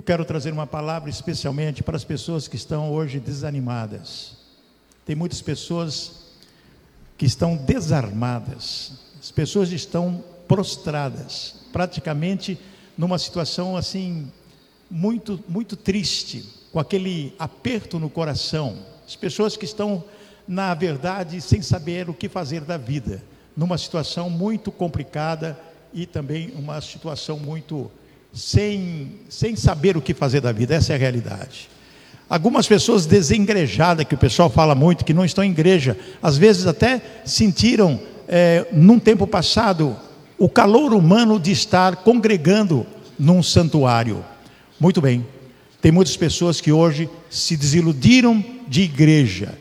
Eu quero trazer uma palavra especialmente para as pessoas que estão hoje desanimadas. Tem muitas pessoas que estão desarmadas, as pessoas estão prostradas, praticamente numa situação assim muito muito triste, com aquele aperto no coração. As pessoas que estão na verdade sem saber o que fazer da vida, numa situação muito complicada e também uma situação muito sem, sem saber o que fazer da vida, essa é a realidade. Algumas pessoas desengrejadas, que o pessoal fala muito, que não estão em igreja, às vezes até sentiram, é, num tempo passado, o calor humano de estar congregando num santuário. Muito bem, tem muitas pessoas que hoje se desiludiram de igreja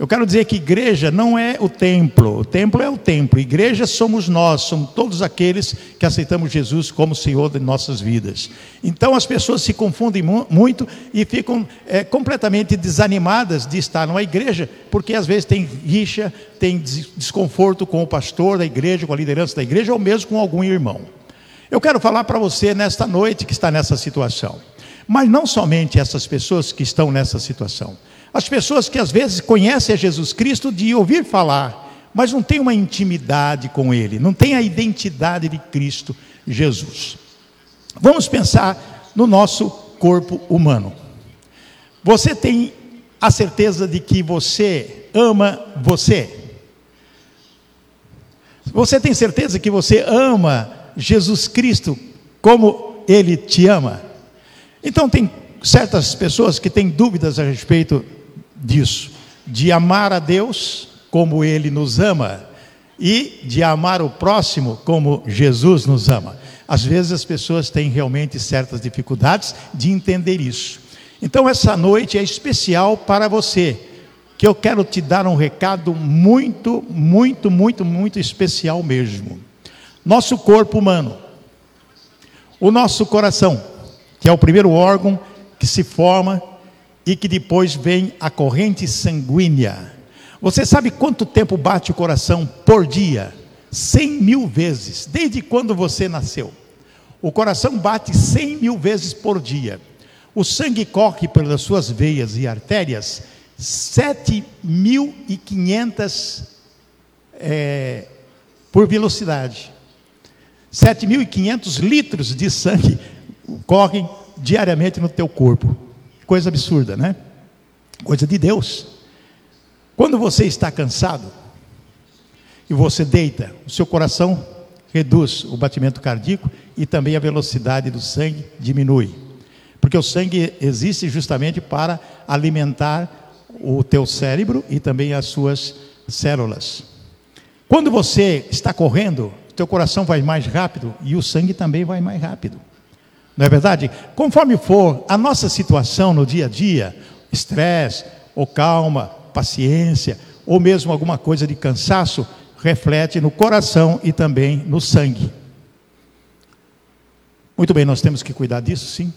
eu quero dizer que igreja não é o templo, o templo é o templo, igreja somos nós, somos todos aqueles que aceitamos Jesus como Senhor de nossas vidas. Então as pessoas se confundem muito e ficam é, completamente desanimadas de estar numa igreja, porque às vezes tem rixa, tem desconforto com o pastor da igreja, com a liderança da igreja, ou mesmo com algum irmão. Eu quero falar para você nesta noite que está nessa situação, mas não somente essas pessoas que estão nessa situação. As pessoas que às vezes conhecem a Jesus Cristo de ouvir falar, mas não têm uma intimidade com Ele, não têm a identidade de Cristo Jesus. Vamos pensar no nosso corpo humano. Você tem a certeza de que você ama você? Você tem certeza que você ama Jesus Cristo como Ele te ama? Então, tem certas pessoas que têm dúvidas a respeito disso, de amar a Deus como Ele nos ama e de amar o próximo como Jesus nos ama. Às vezes as pessoas têm realmente certas dificuldades de entender isso. Então essa noite é especial para você, que eu quero te dar um recado muito, muito, muito, muito especial mesmo. Nosso corpo humano, o nosso coração, que é o primeiro órgão que se forma e que depois vem a corrente sanguínea. Você sabe quanto tempo bate o coração por dia? Cem mil vezes, desde quando você nasceu. O coração bate cem mil vezes por dia. O sangue corre pelas suas veias e artérias sete mil e quinhentas é, por velocidade. Sete mil e quinhentos litros de sangue correm diariamente no teu corpo coisa absurda, né? Coisa de Deus. Quando você está cansado e você deita, o seu coração reduz o batimento cardíaco e também a velocidade do sangue diminui. Porque o sangue existe justamente para alimentar o teu cérebro e também as suas células. Quando você está correndo, teu coração vai mais rápido e o sangue também vai mais rápido. Não é verdade? Conforme for a nossa situação no dia a dia, estresse, ou calma, paciência, ou mesmo alguma coisa de cansaço, reflete no coração e também no sangue. Muito bem, nós temos que cuidar disso, sim.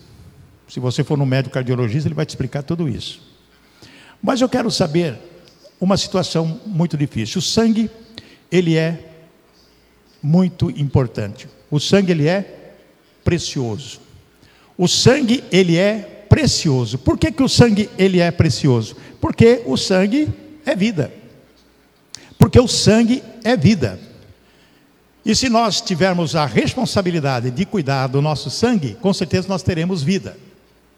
Se você for no médico cardiologista, ele vai te explicar tudo isso. Mas eu quero saber uma situação muito difícil. O sangue, ele é muito importante. O sangue, ele é precioso. O sangue, ele é precioso. Por que, que o sangue, ele é precioso? Porque o sangue é vida. Porque o sangue é vida. E se nós tivermos a responsabilidade de cuidar do nosso sangue, com certeza nós teremos vida.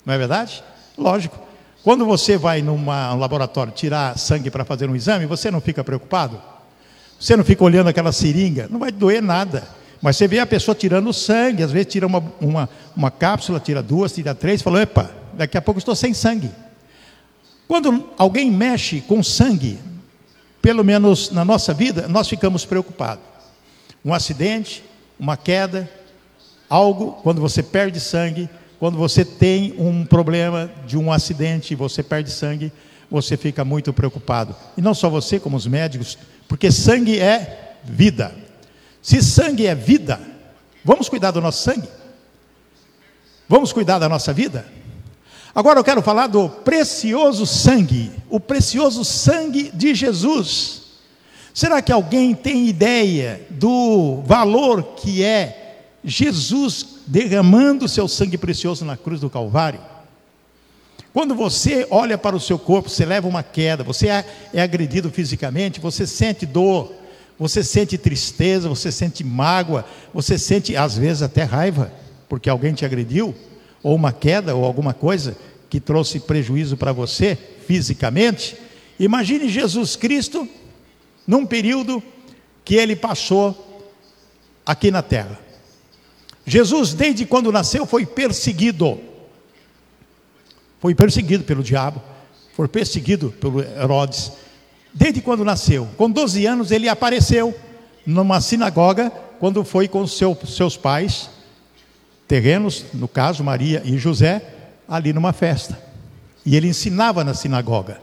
Não é verdade? Lógico. Quando você vai num laboratório tirar sangue para fazer um exame, você não fica preocupado? Você não fica olhando aquela seringa? Não vai doer nada. Mas você vê a pessoa tirando sangue, às vezes tira uma, uma, uma cápsula, tira duas, tira três, fala, epa, daqui a pouco estou sem sangue. Quando alguém mexe com sangue, pelo menos na nossa vida, nós ficamos preocupados. Um acidente, uma queda, algo, quando você perde sangue, quando você tem um problema de um acidente e você perde sangue, você fica muito preocupado. E não só você, como os médicos, porque sangue é vida. Se sangue é vida, vamos cuidar do nosso sangue? Vamos cuidar da nossa vida? Agora eu quero falar do precioso sangue, o precioso sangue de Jesus. Será que alguém tem ideia do valor que é Jesus derramando seu sangue precioso na cruz do Calvário. Quando você olha para o seu corpo, você leva uma queda, você é, é agredido fisicamente, você sente dor, você sente tristeza, você sente mágoa, você sente às vezes até raiva, porque alguém te agrediu, ou uma queda, ou alguma coisa que trouxe prejuízo para você fisicamente. Imagine Jesus Cristo num período que ele passou aqui na terra. Jesus, desde quando nasceu, foi perseguido. Foi perseguido pelo diabo, foi perseguido pelo Herodes. Desde quando nasceu. Com 12 anos, ele apareceu numa sinagoga, quando foi com seu, seus pais, terrenos, no caso Maria e José, ali numa festa. E ele ensinava na sinagoga.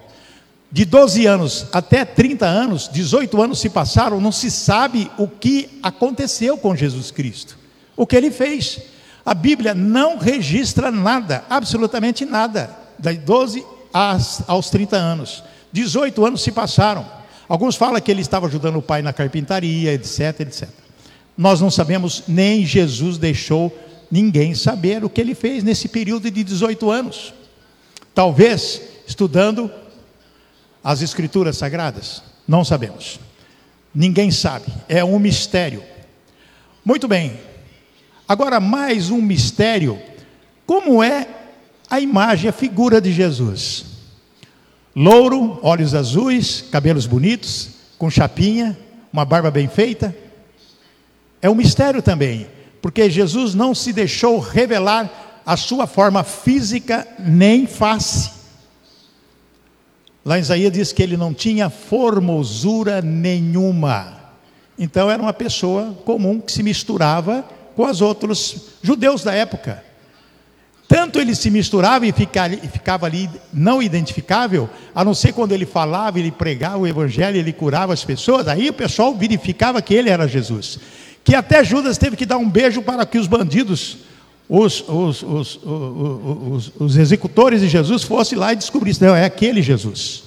De 12 anos até 30 anos, 18 anos se passaram, não se sabe o que aconteceu com Jesus Cristo, o que ele fez. A Bíblia não registra nada, absolutamente nada, das 12 aos 30 anos. 18 anos se passaram. Alguns falam que ele estava ajudando o pai na carpintaria, etc, etc. Nós não sabemos, nem Jesus deixou ninguém saber o que ele fez nesse período de 18 anos. Talvez estudando as Escrituras Sagradas? Não sabemos. Ninguém sabe. É um mistério. Muito bem. Agora, mais um mistério. Como é a imagem, a figura de Jesus? Louro, olhos azuis, cabelos bonitos, com chapinha, uma barba bem feita. É um mistério também, porque Jesus não se deixou revelar a sua forma física nem face. Lá em Isaías diz que ele não tinha formosura nenhuma. Então era uma pessoa comum que se misturava com os outros judeus da época. Tanto ele se misturava e ficava ali não identificável, a não ser quando ele falava, ele pregava o evangelho, ele curava as pessoas, aí o pessoal verificava que ele era Jesus. Que até Judas teve que dar um beijo para que os bandidos os, os, os, os, executores de Jesus fossem lá e descobrissem, não, é aquele Jesus.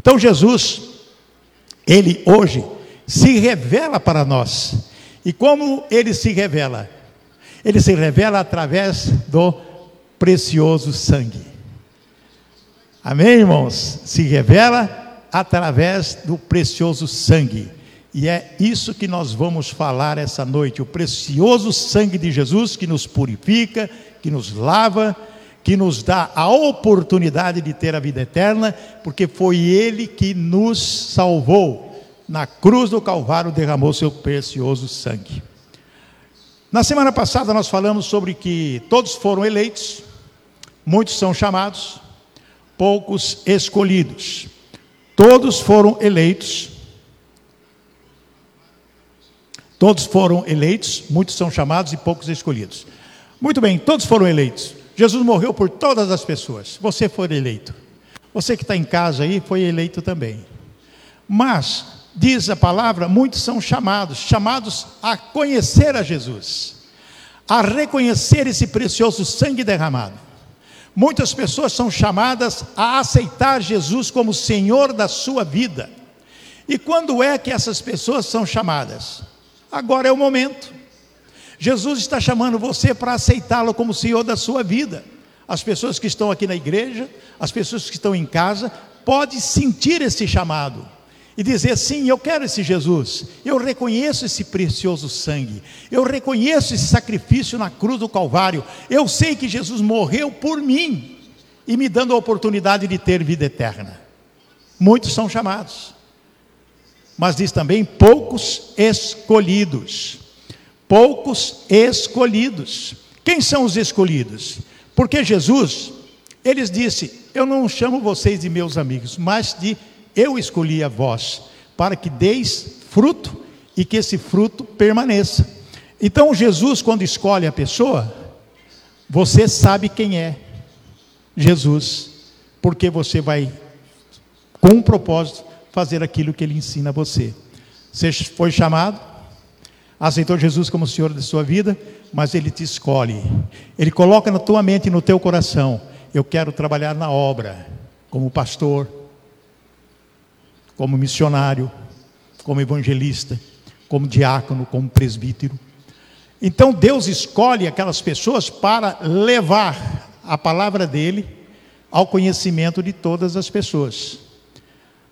Então Jesus, ele hoje se revela para nós. E como ele se revela? Ele se revela através do precioso sangue. Amém, irmãos? Se revela através do precioso sangue. E é isso que nós vamos falar essa noite: o precioso sangue de Jesus que nos purifica, que nos lava, que nos dá a oportunidade de ter a vida eterna, porque foi Ele que nos salvou. Na cruz do Calvário derramou seu precioso sangue. Na semana passada nós falamos sobre que todos foram eleitos, muitos são chamados, poucos escolhidos. Todos foram eleitos, Todos foram eleitos, muitos são chamados e poucos escolhidos. Muito bem, todos foram eleitos. Jesus morreu por todas as pessoas. Você foi eleito. Você que está em casa aí foi eleito também. Mas, diz a palavra, muitos são chamados chamados a conhecer a Jesus, a reconhecer esse precioso sangue derramado. Muitas pessoas são chamadas a aceitar Jesus como Senhor da sua vida. E quando é que essas pessoas são chamadas? Agora é o momento. Jesus está chamando você para aceitá-lo como Senhor da sua vida. As pessoas que estão aqui na igreja, as pessoas que estão em casa, podem sentir esse chamado e dizer: sim, eu quero esse Jesus, eu reconheço esse precioso sangue, eu reconheço esse sacrifício na cruz do Calvário, eu sei que Jesus morreu por mim e me dando a oportunidade de ter vida eterna. Muitos são chamados mas diz também poucos escolhidos. Poucos escolhidos. Quem são os escolhidos? Porque Jesus, eles disse: Eu não chamo vocês de meus amigos, mas de eu escolhi a vós, para que deis fruto e que esse fruto permaneça. Então, Jesus, quando escolhe a pessoa, você sabe quem é Jesus, porque você vai, com um propósito, fazer aquilo que ele ensina a você. Você foi chamado, aceitou Jesus como Senhor da sua vida, mas ele te escolhe. Ele coloca na tua mente e no teu coração: eu quero trabalhar na obra, como pastor, como missionário, como evangelista, como diácono, como presbítero. Então Deus escolhe aquelas pessoas para levar a palavra dele ao conhecimento de todas as pessoas.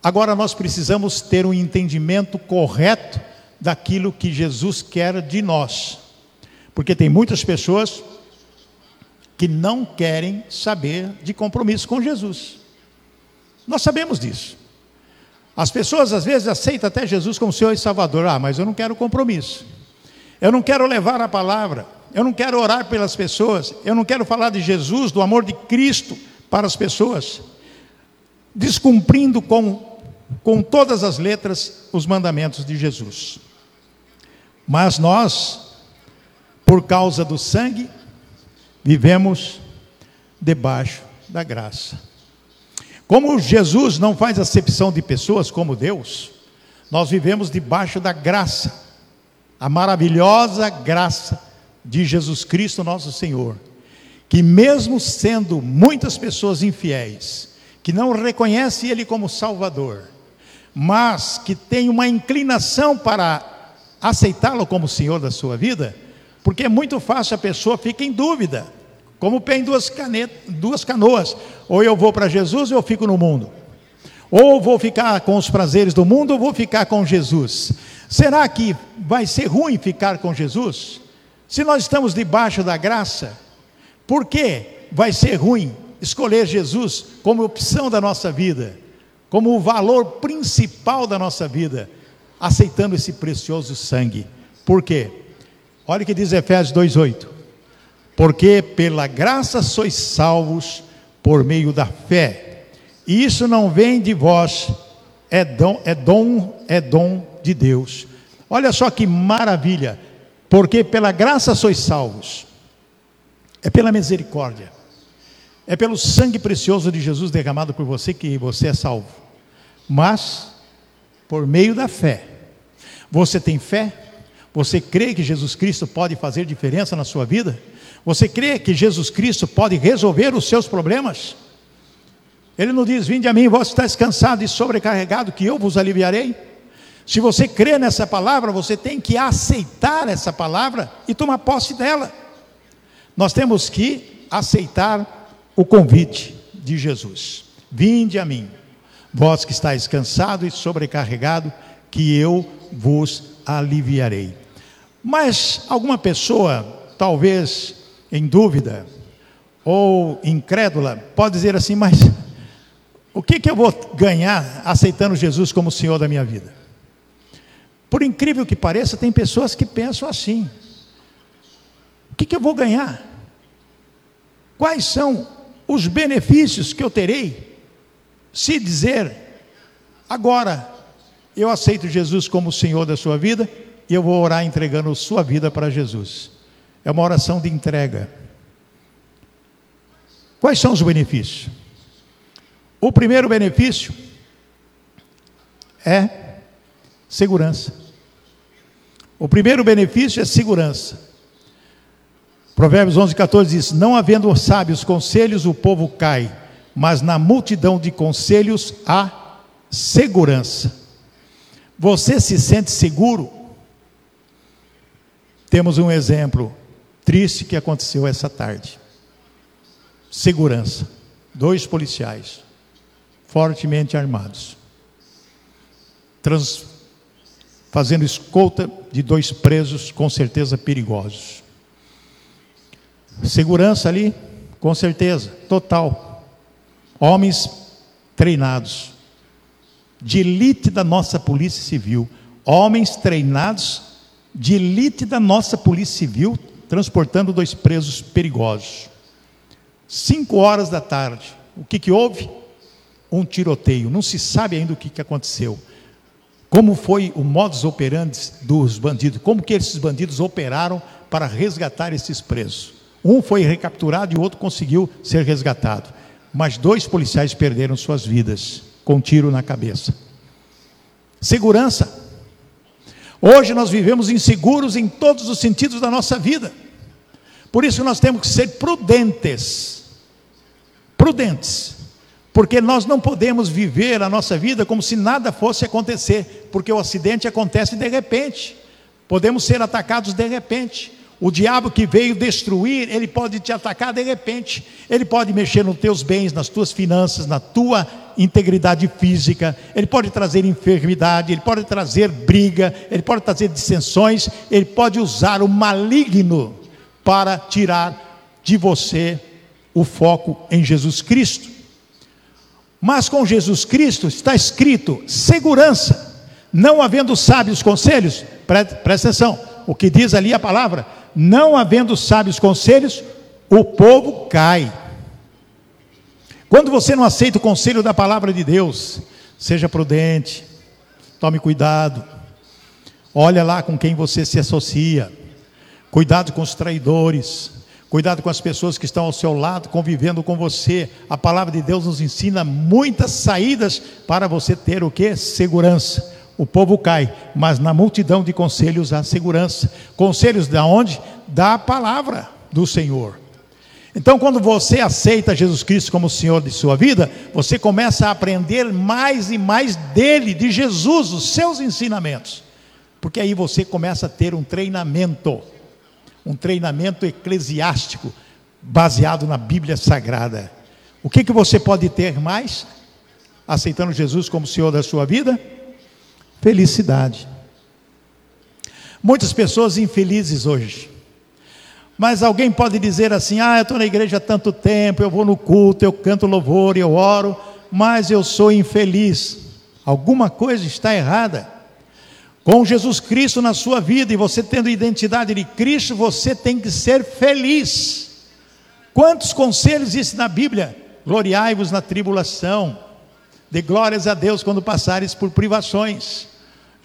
Agora nós precisamos ter um entendimento correto daquilo que Jesus quer de nós. Porque tem muitas pessoas que não querem saber de compromisso com Jesus. Nós sabemos disso. As pessoas às vezes aceitam até Jesus como Senhor e Salvador. Ah, mas eu não quero compromisso. Eu não quero levar a palavra. Eu não quero orar pelas pessoas. Eu não quero falar de Jesus, do amor de Cristo para as pessoas. Descumprindo com, com todas as letras os mandamentos de Jesus. Mas nós, por causa do sangue, vivemos debaixo da graça. Como Jesus não faz acepção de pessoas como Deus, nós vivemos debaixo da graça, a maravilhosa graça de Jesus Cristo, nosso Senhor, que mesmo sendo muitas pessoas infiéis, que não reconhecem Ele como Salvador, mas que tem uma inclinação para aceitá-lo como Senhor da sua vida, porque é muito fácil a pessoa fica em dúvida, como pé em duas, canetas, duas canoas, ou eu vou para Jesus ou eu fico no mundo, ou vou ficar com os prazeres do mundo ou vou ficar com Jesus. Será que vai ser ruim ficar com Jesus? Se nós estamos debaixo da graça, por que vai ser ruim escolher Jesus como opção da nossa vida, como o valor principal da nossa vida? aceitando esse precioso sangue. Por quê? Olha o que diz Efésios 2:8. Porque pela graça sois salvos por meio da fé. E isso não vem de vós, é dom, é dom, é dom de Deus. Olha só que maravilha. Porque pela graça sois salvos. É pela misericórdia. É pelo sangue precioso de Jesus derramado por você que você é salvo. Mas por meio da fé. Você tem fé? Você crê que Jesus Cristo pode fazer diferença na sua vida? Você crê que Jesus Cristo pode resolver os seus problemas? Ele não diz: Vinde a mim, vós estáis cansado e sobrecarregado, que eu vos aliviarei. Se você crê nessa palavra, você tem que aceitar essa palavra e tomar posse dela. Nós temos que aceitar o convite de Jesus: Vinde a mim. Vós que estáis cansado e sobrecarregado, que eu vos aliviarei. Mas alguma pessoa, talvez em dúvida ou incrédula, pode dizer assim: mas o que, que eu vou ganhar aceitando Jesus como Senhor da minha vida? Por incrível que pareça, tem pessoas que pensam assim: o que, que eu vou ganhar? Quais são os benefícios que eu terei se dizer, agora eu aceito Jesus como Senhor da sua vida e eu vou orar entregando sua vida para Jesus. É uma oração de entrega. Quais são os benefícios? O primeiro benefício é segurança. O primeiro benefício é segurança. Provérbios 11, 14 diz: Não havendo sábios conselhos, o povo cai mas na multidão de conselhos há segurança. Você se sente seguro? Temos um exemplo triste que aconteceu essa tarde. Segurança. Dois policiais, fortemente armados, trans, fazendo escolta de dois presos, com certeza perigosos. Segurança ali, com certeza, total homens treinados, de elite da nossa Polícia Civil, homens treinados de elite da nossa Polícia Civil, transportando dois presos perigosos. Cinco horas da tarde, o que, que houve? Um tiroteio, não se sabe ainda o que, que aconteceu. Como foi o modus operandi dos bandidos, como que esses bandidos operaram para resgatar esses presos. Um foi recapturado e o outro conseguiu ser resgatado mas dois policiais perderam suas vidas com um tiro na cabeça. Segurança. Hoje nós vivemos inseguros em todos os sentidos da nossa vida. Por isso nós temos que ser prudentes. Prudentes. Porque nós não podemos viver a nossa vida como se nada fosse acontecer, porque o acidente acontece de repente. Podemos ser atacados de repente. O diabo que veio destruir, ele pode te atacar de repente. Ele pode mexer nos teus bens, nas tuas finanças, na tua integridade física. Ele pode trazer enfermidade, ele pode trazer briga, ele pode trazer dissensões, ele pode usar o maligno para tirar de você o foco em Jesus Cristo. Mas com Jesus Cristo está escrito segurança, não havendo sábios conselhos, presta atenção, o que diz ali a palavra, não havendo sábios conselhos, o povo cai. Quando você não aceita o conselho da palavra de Deus, seja prudente, tome cuidado, olha lá com quem você se associa, cuidado com os traidores, cuidado com as pessoas que estão ao seu lado, convivendo com você. A palavra de Deus nos ensina muitas saídas para você ter o que? Segurança o povo cai, mas na multidão de conselhos há segurança. Conselhos da onde? Da palavra do Senhor. Então, quando você aceita Jesus Cristo como Senhor de sua vida, você começa a aprender mais e mais dele, de Jesus, os seus ensinamentos. Porque aí você começa a ter um treinamento, um treinamento eclesiástico, baseado na Bíblia Sagrada. O que, que você pode ter mais? Aceitando Jesus como Senhor da sua vida? Felicidade. Muitas pessoas infelizes hoje. Mas alguém pode dizer assim: ah, eu estou na igreja há tanto tempo, eu vou no culto, eu canto louvor, eu oro, mas eu sou infeliz. Alguma coisa está errada. Com Jesus Cristo na sua vida e você tendo identidade de Cristo, você tem que ser feliz. Quantos conselhos existe na Bíblia? Gloriai-vos na tribulação, dê glórias a Deus quando passares por privações.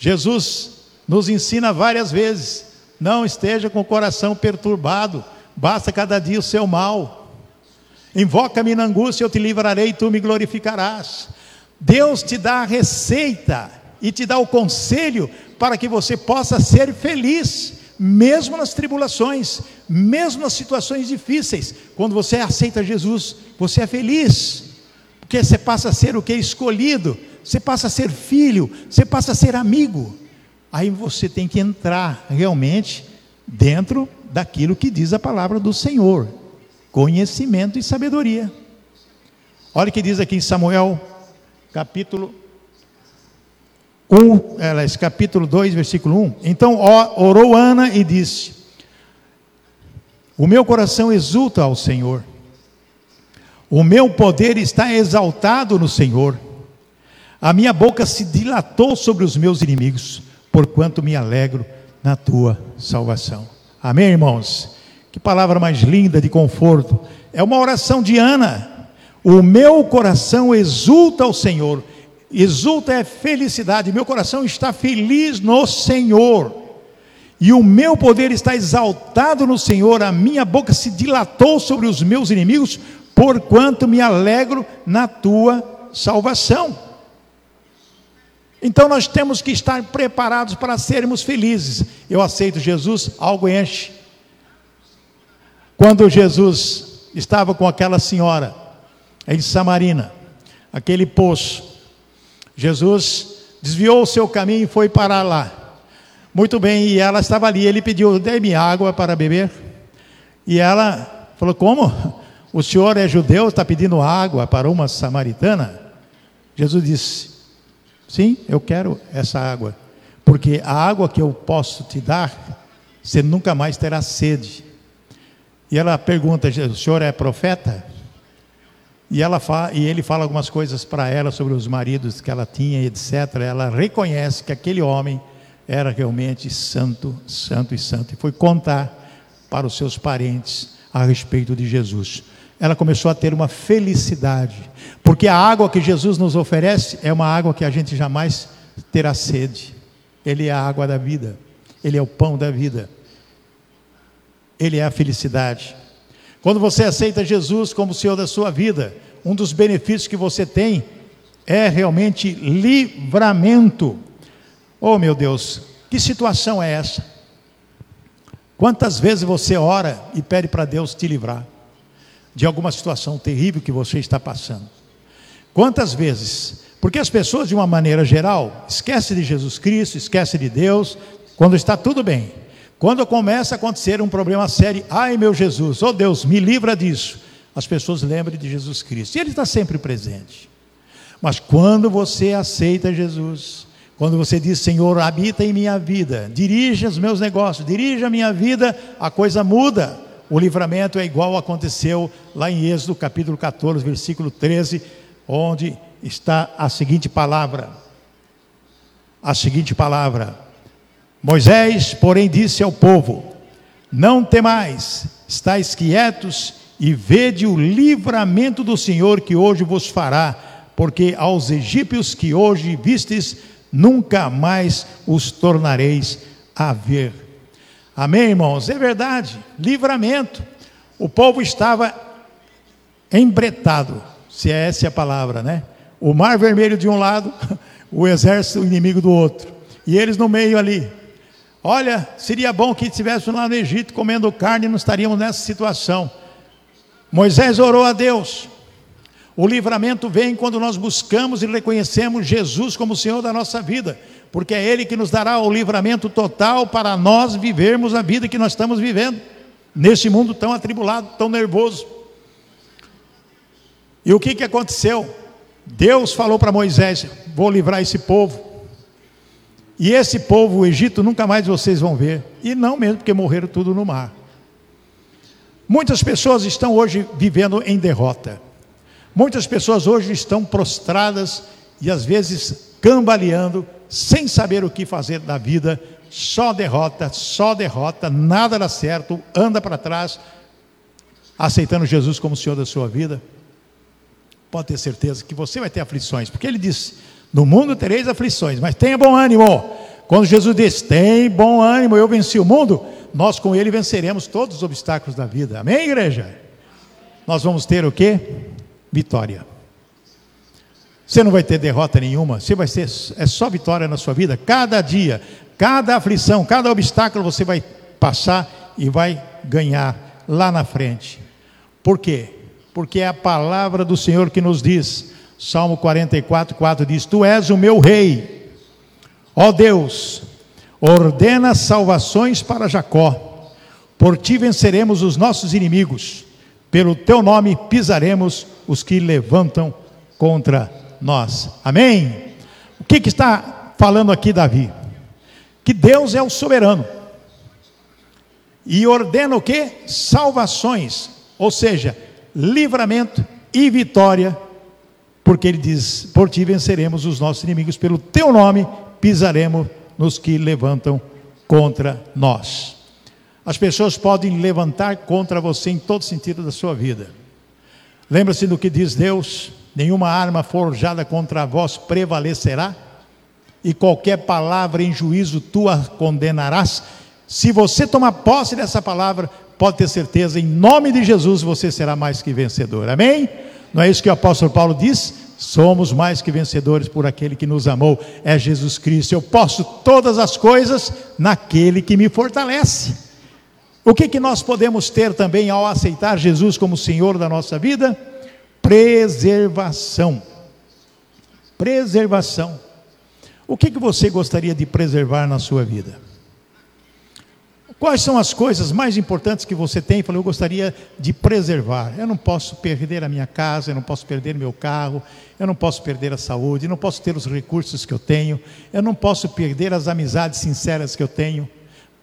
Jesus nos ensina várias vezes: não esteja com o coração perturbado, basta cada dia o seu mal. Invoca-me na angústia, eu te livrarei e tu me glorificarás. Deus te dá a receita e te dá o conselho para que você possa ser feliz, mesmo nas tribulações, mesmo nas situações difíceis. Quando você aceita Jesus, você é feliz, porque você passa a ser o que? Escolhido você passa a ser filho, você passa a ser amigo. Aí você tem que entrar realmente dentro daquilo que diz a palavra do Senhor: conhecimento e sabedoria. Olha o que diz aqui em Samuel, capítulo 1, aliás, capítulo 2, versículo 1. Então orou Ana e disse: O meu coração exulta ao Senhor, o meu poder está exaltado no Senhor. A minha boca se dilatou sobre os meus inimigos, porquanto me alegro na tua salvação. Amém, irmãos? Que palavra mais linda de conforto. É uma oração de Ana. O meu coração exulta ao Senhor. Exulta é felicidade. Meu coração está feliz no Senhor. E o meu poder está exaltado no Senhor. A minha boca se dilatou sobre os meus inimigos, porquanto me alegro na tua salvação. Então nós temos que estar preparados para sermos felizes. Eu aceito Jesus, algo enche. Quando Jesus estava com aquela senhora em Samarina, aquele poço, Jesus desviou o seu caminho e foi parar lá. Muito bem, e ela estava ali, ele pediu, dê-me água para beber. E ela falou: Como? O senhor é judeu, está pedindo água para uma samaritana? Jesus disse: Sim, eu quero essa água, porque a água que eu posso te dar, você nunca mais terá sede. E ela pergunta: o senhor é profeta? E, ela fala, e ele fala algumas coisas para ela sobre os maridos que ela tinha, etc. Ela reconhece que aquele homem era realmente santo, santo e santo. E foi contar para os seus parentes a respeito de Jesus ela começou a ter uma felicidade, porque a água que Jesus nos oferece é uma água que a gente jamais terá sede. Ele é a água da vida, ele é o pão da vida, ele é a felicidade. Quando você aceita Jesus como Senhor da sua vida, um dos benefícios que você tem é realmente livramento. Oh meu Deus, que situação é essa? Quantas vezes você ora e pede para Deus te livrar? De alguma situação terrível que você está passando. Quantas vezes? Porque as pessoas, de uma maneira geral, esquecem de Jesus Cristo, esquecem de Deus, quando está tudo bem. Quando começa a acontecer um problema sério, ai meu Jesus, oh Deus, me livra disso. As pessoas lembram de Jesus Cristo. E Ele está sempre presente. Mas quando você aceita Jesus, quando você diz, Senhor, habita em minha vida, dirija os meus negócios, dirija a minha vida, a coisa muda. O livramento é igual aconteceu lá em Êxodo capítulo 14, versículo 13, onde está a seguinte palavra: a seguinte palavra. Moisés, porém, disse ao povo: Não temais, estáis quietos e vede o livramento do Senhor que hoje vos fará, porque aos egípcios que hoje vistes, nunca mais os tornareis a ver. Amém, irmãos? É verdade, livramento. O povo estava embretado, se é essa a palavra, né? O mar vermelho de um lado, o exército inimigo do outro. E eles no meio ali. Olha, seria bom que estivéssemos lá no Egito comendo carne e não estaríamos nessa situação. Moisés orou a Deus. O livramento vem quando nós buscamos e reconhecemos Jesus como Senhor da nossa vida, porque é Ele que nos dará o livramento total para nós vivermos a vida que nós estamos vivendo, nesse mundo tão atribulado, tão nervoso. E o que, que aconteceu? Deus falou para Moisés: Vou livrar esse povo. E esse povo, o Egito, nunca mais vocês vão ver. E não mesmo, porque morreram tudo no mar. Muitas pessoas estão hoje vivendo em derrota. Muitas pessoas hoje estão prostradas e às vezes cambaleando, sem saber o que fazer da vida, só derrota, só derrota, nada dá certo, anda para trás, aceitando Jesus como Senhor da sua vida. Pode ter certeza que você vai ter aflições, porque ele disse: No mundo tereis aflições, mas tenha bom ânimo. Quando Jesus diz: Tem bom ânimo, eu venci o mundo, nós com ele venceremos todos os obstáculos da vida. Amém, igreja? Nós vamos ter o que? vitória. Você não vai ter derrota nenhuma, você vai ser é só vitória na sua vida. Cada dia, cada aflição, cada obstáculo você vai passar e vai ganhar lá na frente. Por quê? Porque é a palavra do Senhor que nos diz. Salmo 44, 4 diz: Tu és o meu rei, ó Deus, ordena salvações para Jacó, por ti venceremos os nossos inimigos, pelo teu nome pisaremos os que levantam contra nós. Amém? O que, que está falando aqui Davi? Que Deus é o soberano. E ordena o que? Salvações, ou seja, livramento e vitória, porque ele diz: Por ti venceremos os nossos inimigos, pelo teu nome pisaremos nos que levantam contra nós. As pessoas podem levantar contra você em todo sentido da sua vida. Lembra-se do que diz Deus: nenhuma arma forjada contra vós prevalecerá, e qualquer palavra em juízo tu a condenarás. Se você tomar posse dessa palavra, pode ter certeza, em nome de Jesus você será mais que vencedor. Amém? Não é isso que o apóstolo Paulo diz? Somos mais que vencedores por aquele que nos amou, é Jesus Cristo. Eu posso todas as coisas naquele que me fortalece. O que, que nós podemos ter também ao aceitar Jesus como Senhor da nossa vida? Preservação. Preservação. O que, que você gostaria de preservar na sua vida? Quais são as coisas mais importantes que você tem? Falei, eu gostaria de preservar. Eu não posso perder a minha casa, eu não posso perder meu carro, eu não posso perder a saúde, eu não posso ter os recursos que eu tenho, eu não posso perder as amizades sinceras que eu tenho.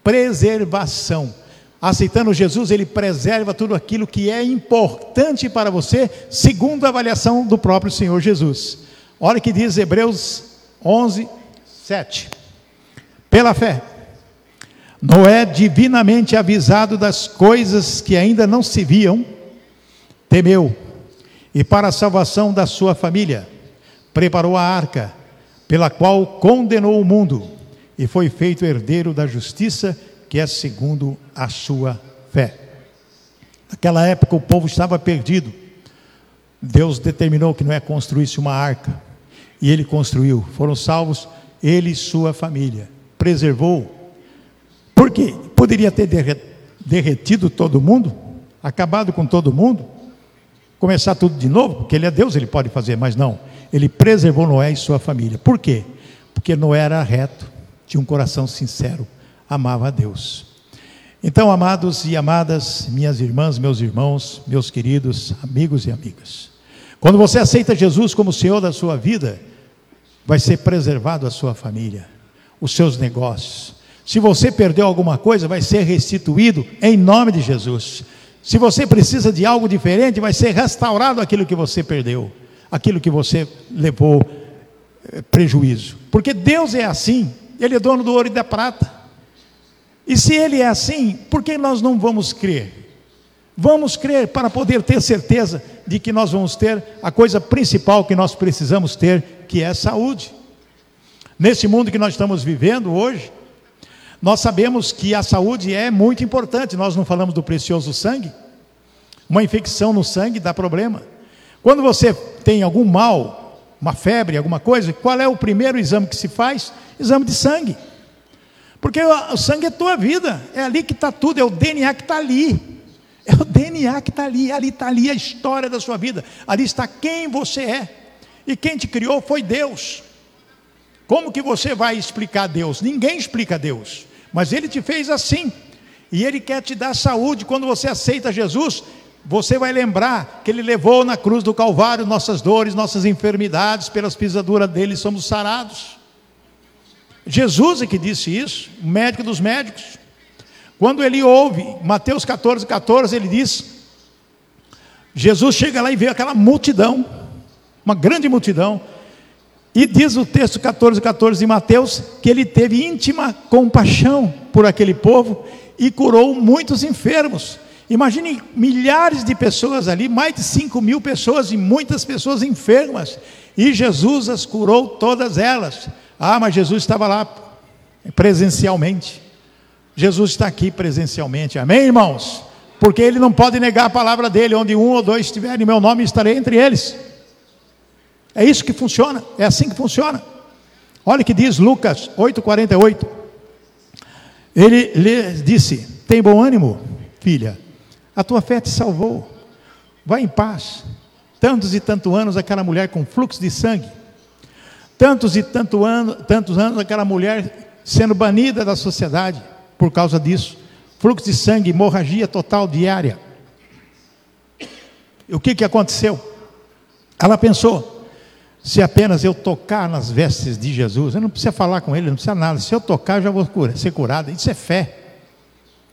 Preservação aceitando Jesus, ele preserva tudo aquilo que é importante para você, segundo a avaliação do próprio Senhor Jesus. Olha que diz Hebreus 11, 7. Pela fé, Noé, divinamente avisado das coisas que ainda não se viam, temeu, e para a salvação da sua família, preparou a arca, pela qual condenou o mundo, e foi feito herdeiro da justiça que é segundo a sua fé. Naquela época o povo estava perdido. Deus determinou que Noé construísse uma arca. E ele construiu. Foram salvos ele e sua família. Preservou. Por quê? Poderia ter derretido todo mundo, acabado com todo mundo, começar tudo de novo, porque ele é Deus, ele pode fazer, mas não. Ele preservou Noé e sua família. Por quê? Porque Noé era reto, tinha um coração sincero, amava a Deus. Então, amados e amadas, minhas irmãs, meus irmãos, meus queridos amigos e amigas, quando você aceita Jesus como Senhor da sua vida, vai ser preservado a sua família, os seus negócios. Se você perdeu alguma coisa, vai ser restituído em nome de Jesus. Se você precisa de algo diferente, vai ser restaurado aquilo que você perdeu, aquilo que você levou eh, prejuízo. Porque Deus é assim, Ele é dono do ouro e da prata. E se Ele é assim, por que nós não vamos crer? Vamos crer para poder ter certeza de que nós vamos ter a coisa principal que nós precisamos ter, que é saúde. Nesse mundo que nós estamos vivendo hoje, nós sabemos que a saúde é muito importante. Nós não falamos do precioso sangue. Uma infecção no sangue dá problema. Quando você tem algum mal, uma febre, alguma coisa, qual é o primeiro exame que se faz? Exame de sangue. Porque o sangue é tua vida, é ali que está tudo, é o DNA que está ali. É o DNA que está ali, ali está ali a história da sua vida, ali está quem você é. E quem te criou foi Deus. Como que você vai explicar Deus? Ninguém explica Deus, mas Ele te fez assim. E Ele quer te dar saúde. Quando você aceita Jesus, você vai lembrar que Ele levou na cruz do Calvário nossas dores, nossas enfermidades, pelas pisaduras dele somos sarados. Jesus é que disse isso, o médico dos médicos. Quando ele ouve, Mateus 14, 14, ele diz: Jesus chega lá e vê aquela multidão, uma grande multidão, e diz o texto 14, 14 de Mateus que ele teve íntima compaixão por aquele povo e curou muitos enfermos. Imagine milhares de pessoas ali, mais de 5 mil pessoas e muitas pessoas enfermas, e Jesus as curou todas elas. Ah, mas Jesus estava lá presencialmente. Jesus está aqui presencialmente, amém, irmãos? Porque ele não pode negar a palavra dele, onde um ou dois estiverem, meu nome estarei entre eles. É isso que funciona, é assim que funciona. Olha o que diz Lucas 8,48. Ele lhe disse: Tem bom ânimo, filha, a tua fé te salvou, vai em paz. Tantos e tantos anos aquela mulher com fluxo de sangue, tantos e tanto ano, tantos anos aquela mulher sendo banida da sociedade por causa disso. Fluxo de sangue, hemorragia total diária. E o que, que aconteceu? Ela pensou: se apenas eu tocar nas vestes de Jesus, eu não precisa falar com ele, não precisa nada. Se eu tocar, eu já vou ser curada. Isso é fé.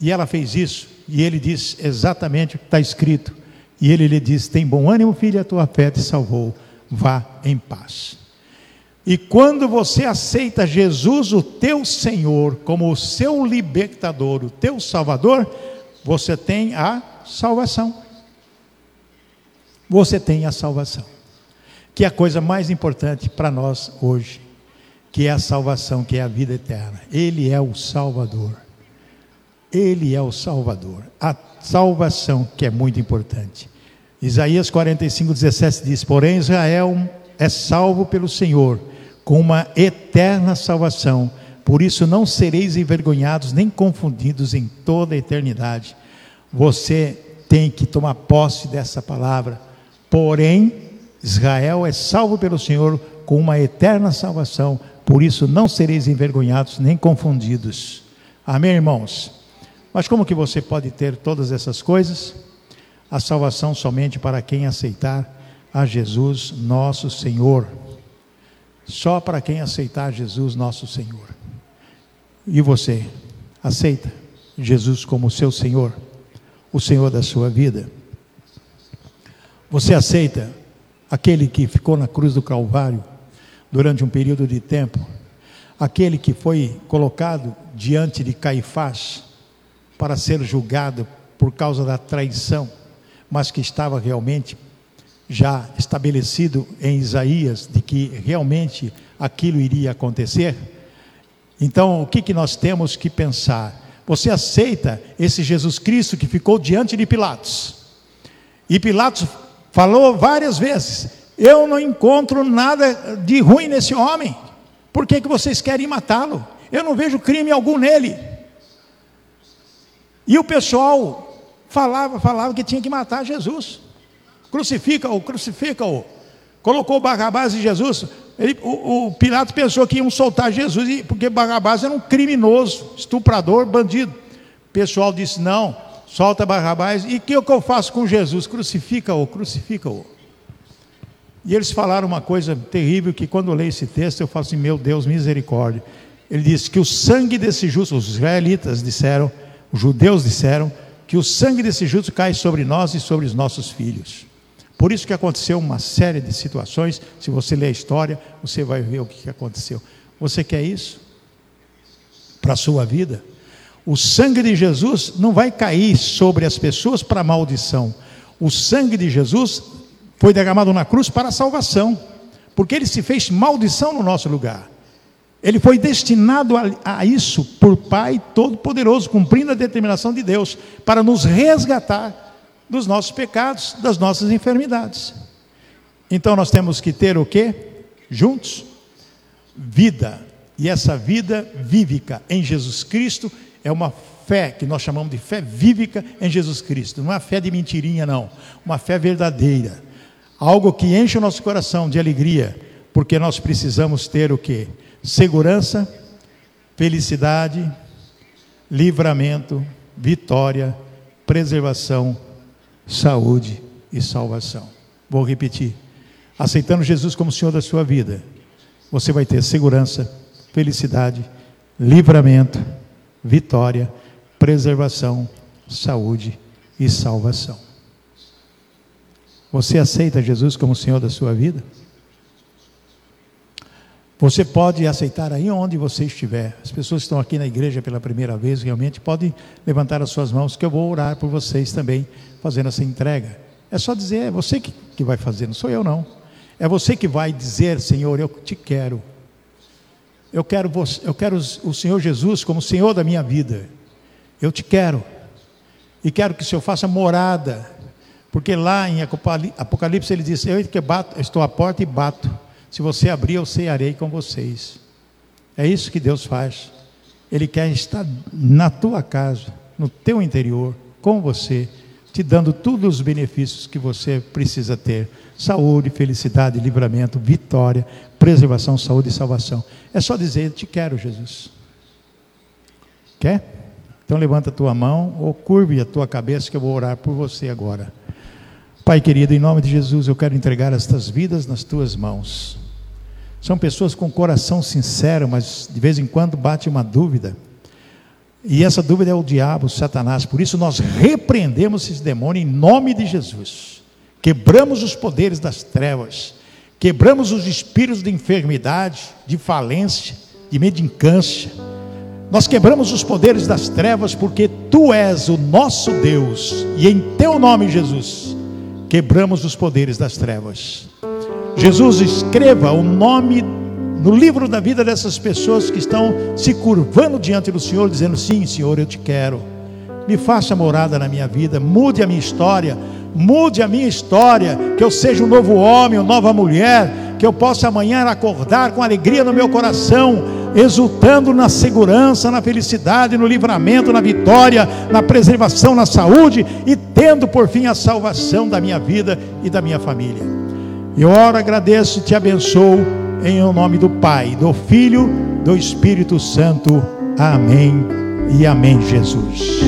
E ela fez isso, e ele disse exatamente o que está escrito. E ele lhe disse: Tem bom ânimo, filha, a tua fé te salvou. Vá em paz. E quando você aceita Jesus, o teu Senhor, como o seu libertador, o teu Salvador, você tem a salvação. Você tem a salvação. Que é a coisa mais importante para nós hoje, que é a salvação, que é a vida eterna. Ele é o Salvador. Ele é o Salvador. A salvação que é muito importante. Isaías 45, 17 diz: Porém, Israel é salvo pelo Senhor com uma eterna salvação. Por isso não sereis envergonhados nem confundidos em toda a eternidade. Você tem que tomar posse dessa palavra. Porém, Israel é salvo pelo Senhor com uma eterna salvação. Por isso não sereis envergonhados nem confundidos. Amém, irmãos? Mas como que você pode ter todas essas coisas? A salvação somente para quem aceitar a Jesus, nosso Senhor só para quem aceitar Jesus, nosso Senhor. E você, aceita Jesus como seu Senhor, o Senhor da sua vida? Você aceita aquele que ficou na cruz do Calvário durante um período de tempo, aquele que foi colocado diante de Caifás para ser julgado por causa da traição, mas que estava realmente já estabelecido em Isaías de que realmente aquilo iria acontecer. Então, o que, que nós temos que pensar? Você aceita esse Jesus Cristo que ficou diante de Pilatos? E Pilatos falou várias vezes: Eu não encontro nada de ruim nesse homem, por que, que vocês querem matá-lo? Eu não vejo crime algum nele. E o pessoal falava, falava que tinha que matar Jesus. Crucifica-o, crucifica-o. Colocou Barrabás e Jesus. Ele, o, o, Pilatos pensou que iam soltar Jesus, porque Barrabás era um criminoso, estuprador, bandido. pessoal disse: não, solta Barrabás. E o que, que eu faço com Jesus? Crucifica-o, crucifica-o. E eles falaram uma coisa terrível que quando eu leio esse texto eu falo assim: meu Deus, misericórdia. Ele disse que o sangue desse justo, os israelitas disseram, os judeus disseram, que o sangue desse justo cai sobre nós e sobre os nossos filhos. Por isso que aconteceu uma série de situações. Se você ler a história, você vai ver o que aconteceu. Você quer isso? Para a sua vida? O sangue de Jesus não vai cair sobre as pessoas para maldição. O sangue de Jesus foi derramado na cruz para a salvação, porque ele se fez maldição no nosso lugar. Ele foi destinado a, a isso por Pai Todo-Poderoso, cumprindo a determinação de Deus, para nos resgatar dos nossos pecados, das nossas enfermidades. Então nós temos que ter o que? Juntos? Vida. E essa vida vívica em Jesus Cristo é uma fé que nós chamamos de fé vívica em Jesus Cristo. Não é uma fé de mentirinha, não. Uma fé verdadeira. Algo que enche o nosso coração de alegria, porque nós precisamos ter o que? segurança, felicidade, livramento, vitória, preservação, saúde e salvação. Vou repetir. Aceitando Jesus como Senhor da sua vida, você vai ter segurança, felicidade, livramento, vitória, preservação, saúde e salvação. Você aceita Jesus como Senhor da sua vida? Você pode aceitar aí onde você estiver. As pessoas que estão aqui na igreja pela primeira vez, realmente podem levantar as suas mãos, que eu vou orar por vocês também, fazendo essa entrega. É só dizer, é você que, que vai fazer, não sou eu não. É você que vai dizer, Senhor, eu te quero. Eu quero, você, eu quero o Senhor Jesus como Senhor da minha vida. Eu te quero. E quero que o Senhor faça morada. Porque lá em Apocalipse ele diz: Eu que bato, estou à porta e bato. Se você abrir, eu cearei com vocês. É isso que Deus faz. Ele quer estar na tua casa, no teu interior, com você, te dando todos os benefícios que você precisa ter: saúde, felicidade, livramento, vitória, preservação, saúde e salvação. É só dizer: Te quero, Jesus. Quer? Então levanta a tua mão ou curve a tua cabeça que eu vou orar por você agora. Pai querido, em nome de Jesus, eu quero entregar estas vidas nas tuas mãos. São pessoas com coração sincero, mas de vez em quando bate uma dúvida. E essa dúvida é o diabo, Satanás. Por isso nós repreendemos esse demônio em nome de Jesus. Quebramos os poderes das trevas. Quebramos os espíritos de enfermidade, de falência, de mendicância. Nós quebramos os poderes das trevas porque tu és o nosso Deus e em teu nome, Jesus, quebramos os poderes das trevas. Jesus escreva o nome no livro da vida dessas pessoas que estão se curvando diante do Senhor, dizendo: Sim, Senhor, eu te quero. Me faça morada na minha vida, mude a minha história, mude a minha história, que eu seja um novo homem, uma nova mulher, que eu possa amanhã acordar com alegria no meu coração, exultando na segurança, na felicidade, no livramento, na vitória, na preservação, na saúde e tendo por fim a salvação da minha vida e da minha família. Eu oro, agradeço e te abençoo em nome do Pai, do Filho, do Espírito Santo. Amém e amém, Jesus.